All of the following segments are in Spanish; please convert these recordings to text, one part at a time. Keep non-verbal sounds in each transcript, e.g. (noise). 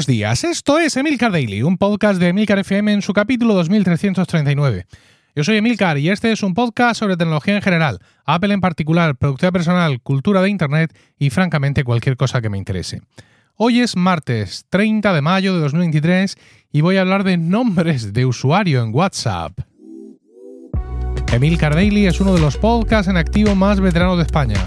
buenos días. Esto es Emilcar Daily, un podcast de Emilcar FM en su capítulo 2339. Yo soy Emilcar y este es un podcast sobre tecnología en general, Apple en particular, productividad personal, cultura de Internet y francamente cualquier cosa que me interese. Hoy es martes 30 de mayo de 2023 y voy a hablar de nombres de usuario en WhatsApp. Emilcar Daily es uno de los podcasts en activo más veteranos de España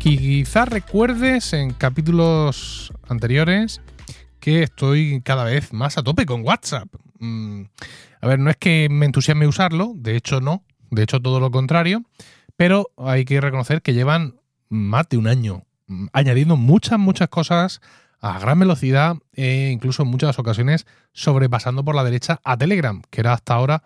Quizás recuerdes en capítulos anteriores que estoy cada vez más a tope con WhatsApp. Mm, a ver, no es que me entusiasme usarlo, de hecho no, de hecho todo lo contrario, pero hay que reconocer que llevan más de un año mm, añadiendo muchas, muchas cosas a gran velocidad e incluso en muchas ocasiones sobrepasando por la derecha a Telegram, que era hasta ahora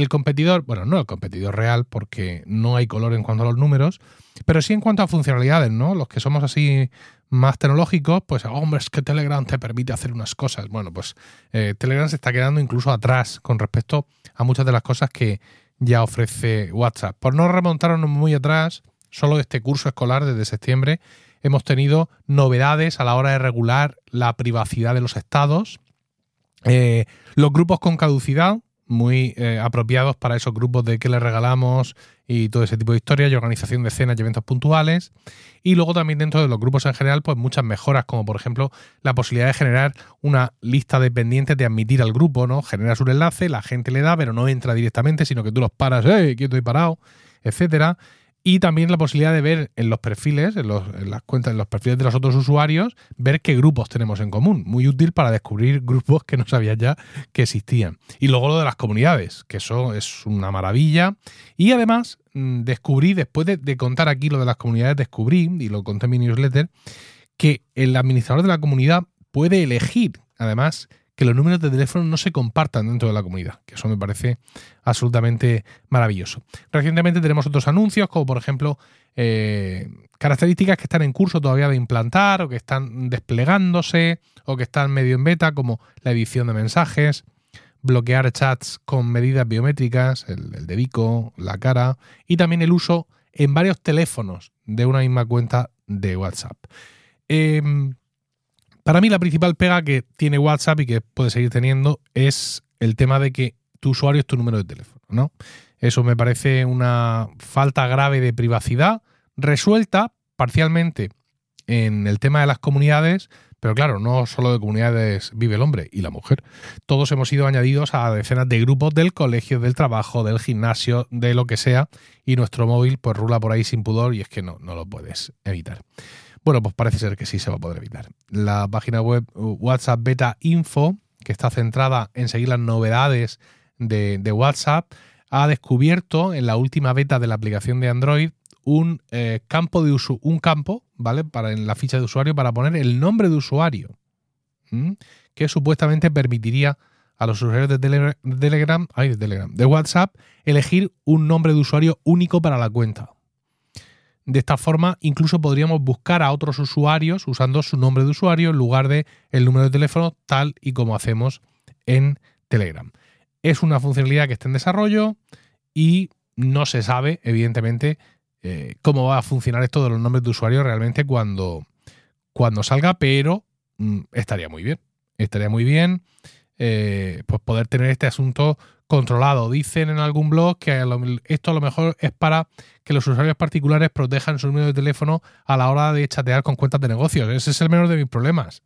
el competidor, bueno, no el competidor real porque no hay color en cuanto a los números, pero sí en cuanto a funcionalidades, ¿no? Los que somos así más tecnológicos, pues, hombre, es que Telegram te permite hacer unas cosas. Bueno, pues eh, Telegram se está quedando incluso atrás con respecto a muchas de las cosas que ya ofrece WhatsApp. Por no remontarnos muy atrás, solo este curso escolar desde septiembre hemos tenido novedades a la hora de regular la privacidad de los estados, eh, los grupos con caducidad, muy eh, apropiados para esos grupos de que le regalamos y todo ese tipo de historias y organización de cenas y eventos puntuales. Y luego también dentro de los grupos en general, pues muchas mejoras, como por ejemplo la posibilidad de generar una lista de pendientes de admitir al grupo, ¿no? Generas un enlace, la gente le da, pero no entra directamente, sino que tú los paras, ¡eh! Quieto y parado, etcétera y también la posibilidad de ver en los perfiles, en, las cuentas, en los perfiles de los otros usuarios, ver qué grupos tenemos en común. Muy útil para descubrir (laughs) grupos que no sabías ya que existían. Y luego lo de las comunidades, que eso es una maravilla. Y además mm, descubrí, después de, contar aquí lo de las comunidades, descubrí, y lo conté en mi newsletter, que el administrador de la comunidad puede elegir, además, que los números de teléfono no se compartan dentro de la comunidad, que eso me parece absolutamente maravilloso. Recientemente tenemos otros anuncios, como por ejemplo eh, características que están en curso todavía de implantar o que están desplegándose o que están medio en beta, como la edición de mensajes, bloquear chats con medidas biométricas, el, de Vico, la cara, y también el uso en varios teléfonos de una misma cuenta de WhatsApp. Em, para mí la principal pega que tiene WhatsApp y que puede seguir teniendo es el tema de que tu usuario es tu número de teléfono, ¿no? Eso me parece una falta grave de privacidad resuelta parcialmente en el tema de las comunidades, pero claro, no solo de comunidades vive el hombre y la mujer. Todos hemos sido añadidos a decenas de grupos del colegio, del trabajo, del gimnasio, de lo que sea, y nuestro móvil pues rula por ahí sin pudor y es que no, no lo puedes evitar. Bueno, pues parece ser que sí se va a poder evitar. La página web WhatsApp Beta Info, que está centrada en seguir las novedades de, WhatsApp, ha descubierto en la última beta de la aplicación de Android un eh, campo de uso, un campo, ¿vale? Para en la ficha de usuario para poner el nombre de usuario, que supuestamente permitiría a los usuarios de Telegram, ay, de Telegram, de WhatsApp, elegir un nombre de usuario único para la cuenta. De esta forma, incluso podríamos buscar a otros usuarios usando su nombre de usuario en lugar de el número de teléfono, tal y como hacemos en Telegram. Es una funcionalidad que está en desarrollo y no se sabe, evidentemente, eh, cómo va a funcionar esto de los nombres de usuario realmente cuando, cuando salga, pero mm, estaría muy bien. Estaría muy bien eh, pues poder tener este asunto controlado. Dicen en algún blog que esto a lo mejor es para que los usuarios particulares protejan su número de teléfono a la hora de chatear con cuentas de negocios. Ese es el menor de mis problemas.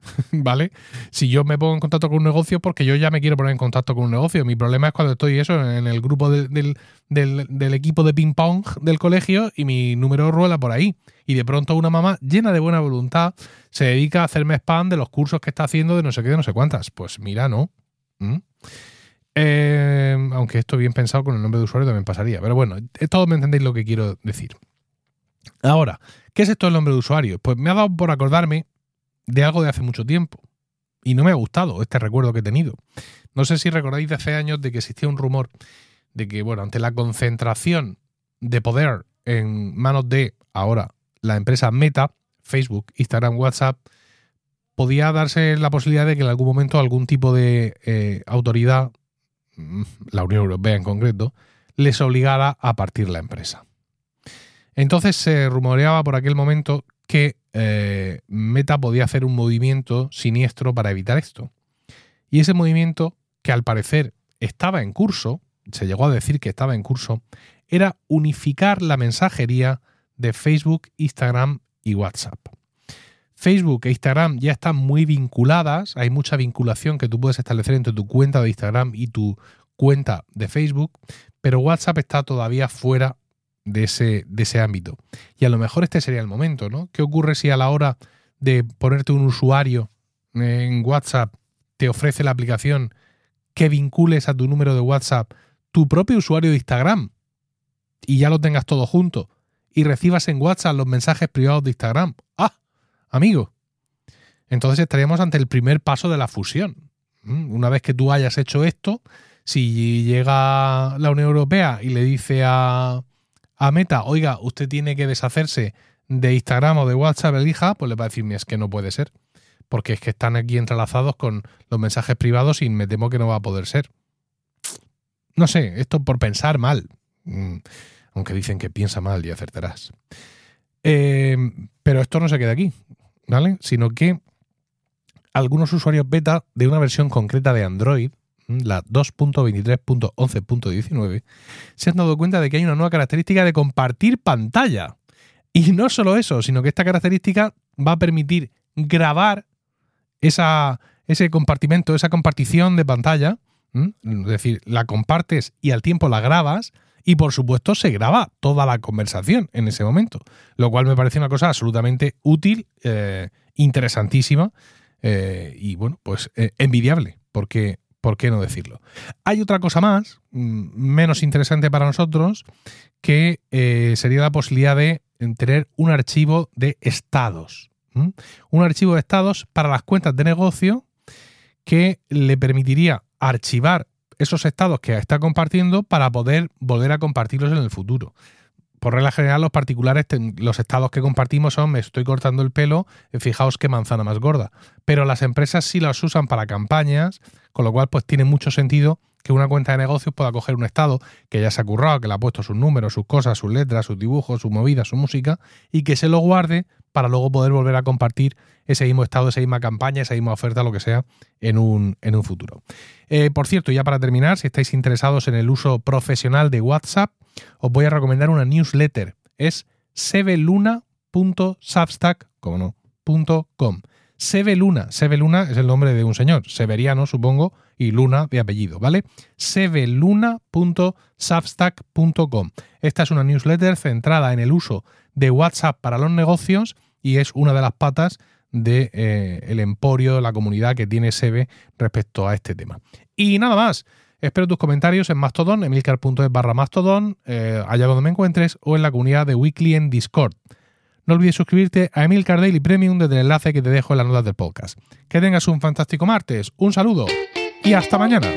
(laughs) ¿Vale? Si yo me pongo en contacto con un negocio, porque yo ya me quiero poner en contacto con un negocio. Mi problema es cuando estoy eso en el grupo del, del, equipo de ping-pong del colegio y mi número rueda por ahí. Y de pronto una mamá llena de buena voluntad se dedica a hacerme spam de los cursos que está haciendo de no sé qué, de no sé cuántas. Pues mira, no. ¿Mm? Eh, aunque esto bien pensado con el nombre de usuario también pasaría. Pero bueno, eh, todos me entendéis lo que quiero decir. Ahora, ¿qué es esto del nombre de usuario? Pues me ha dado por acordarme de algo de hace mucho tiempo. y no me ha gustado este recuerdo que he tenido. No sé si recordáis de hace años de que existía un rumor de que, bueno, ante la concentración de poder en manos de ahora la empresa Meta, Facebook, Instagram, WhatsApp, podía darse la posibilidad de que en algún momento algún tipo de eh, autoridad, la Unión Europea en concreto, les obligara a partir la empresa. Entonces se rumoreaba por aquel momento que eh, Meta podía hacer un movimiento siniestro para evitar esto. Y ese movimiento, que al parecer estaba en curso, se llegó a decir que estaba en curso, era unificar la mensajería de Facebook, Instagram y WhatsApp. Facebook e Instagram ya están muy vinculadas, hay mucha vinculación que tú puedes establecer entre tu cuenta de Instagram y tu cuenta de Facebook, pero WhatsApp está todavía fuera de ese, de ese ámbito. Y a lo mejor este sería el momento, ¿no? ¿Qué ocurre si a la hora de ponerte un usuario en WhatsApp te ofrece la aplicación que vincules a tu número de WhatsApp tu propio usuario de Instagram y ya lo tengas todo junto y recibas en WhatsApp los mensajes privados de Instagram? ¡Ah! Amigo. Entonces estaríamos ante el primer paso de la fusión. ¿Mm? Una vez que tú hayas hecho esto, si llega la Unión Europea y le dice a, a Meta, oiga, usted tiene que deshacerse de Instagram o de WhatsApp, elija, pues le va a decir, es que no puede ser. Porque es que están aquí entrelazados con los mensajes privados y me temo que no va a poder ser. No sé, esto por pensar mal. Mm, aunque dicen que piensa mal y acertarás. Eh, pero esto no se queda aquí, ¿vale? Sino que algunos usuarios beta de una versión concreta de Android la 2.23.11.19, se han dado cuenta de que hay una nueva característica de compartir pantalla. Y no solo eso, sino que esta característica va a permitir grabar esa, ese compartimento, esa compartición de pantalla. Es decir, la compartes y al tiempo la grabas. Y por supuesto se graba toda la conversación en ese momento. Lo cual me parece una cosa absolutamente útil, eh, interesantísima eh, y bueno, pues eh, envidiable. Porque ¿Por qué no decirlo? Hay otra cosa más, mm, menos interesante para nosotros, que sería la posibilidad de tener un archivo de estados. Un archivo de estados para las cuentas de negocio que le permitiría archivar esos estados que está compartiendo para poder volver a compartirlos en el futuro por regla general, los particulares, los estados que compartimos son me estoy cortando el pelo, eh, fijaos qué manzana más gorda. Pero las empresas sí las usan para campañas, con lo cual pues tiene mucho sentido que una cuenta de negocios pueda coger un estado que ya se ha currado, que le ha puesto sus números, sus cosas, sus letras, sus dibujos, sus movidas, su música, y que se lo guarde para luego poder volver a compartir ese mismo estado, esa misma campaña, esa misma oferta, lo que sea, en un, en un futuro. Eh, por cierto, ya para terminar, si estáis interesados en el uso profesional de WhatsApp, os voy a recomendar una newsletter. Es sebeluna.substack, como no, .com. Sebeluna, Sebeluna es el nombre de un señor, Severiano supongo, y Luna de apellido, ¿vale? sebeluna.substack.com. Esta es una newsletter centrada en el uso de WhatsApp para los negocios y es una de las patas del de, eh, el emporio, la comunidad que tiene Sebe respecto a este tema. Y nada más. Espero tus comentarios en Mastodon, emilcar.es barra Mastodon, eh, allá donde me encuentres, o en la comunidad de Weekly en Discord. No olvides suscribirte a Emilcar Daily Premium desde el enlace que te dejo en las notas del podcast. Que tengas un fantástico martes, un saludo y hasta mañana.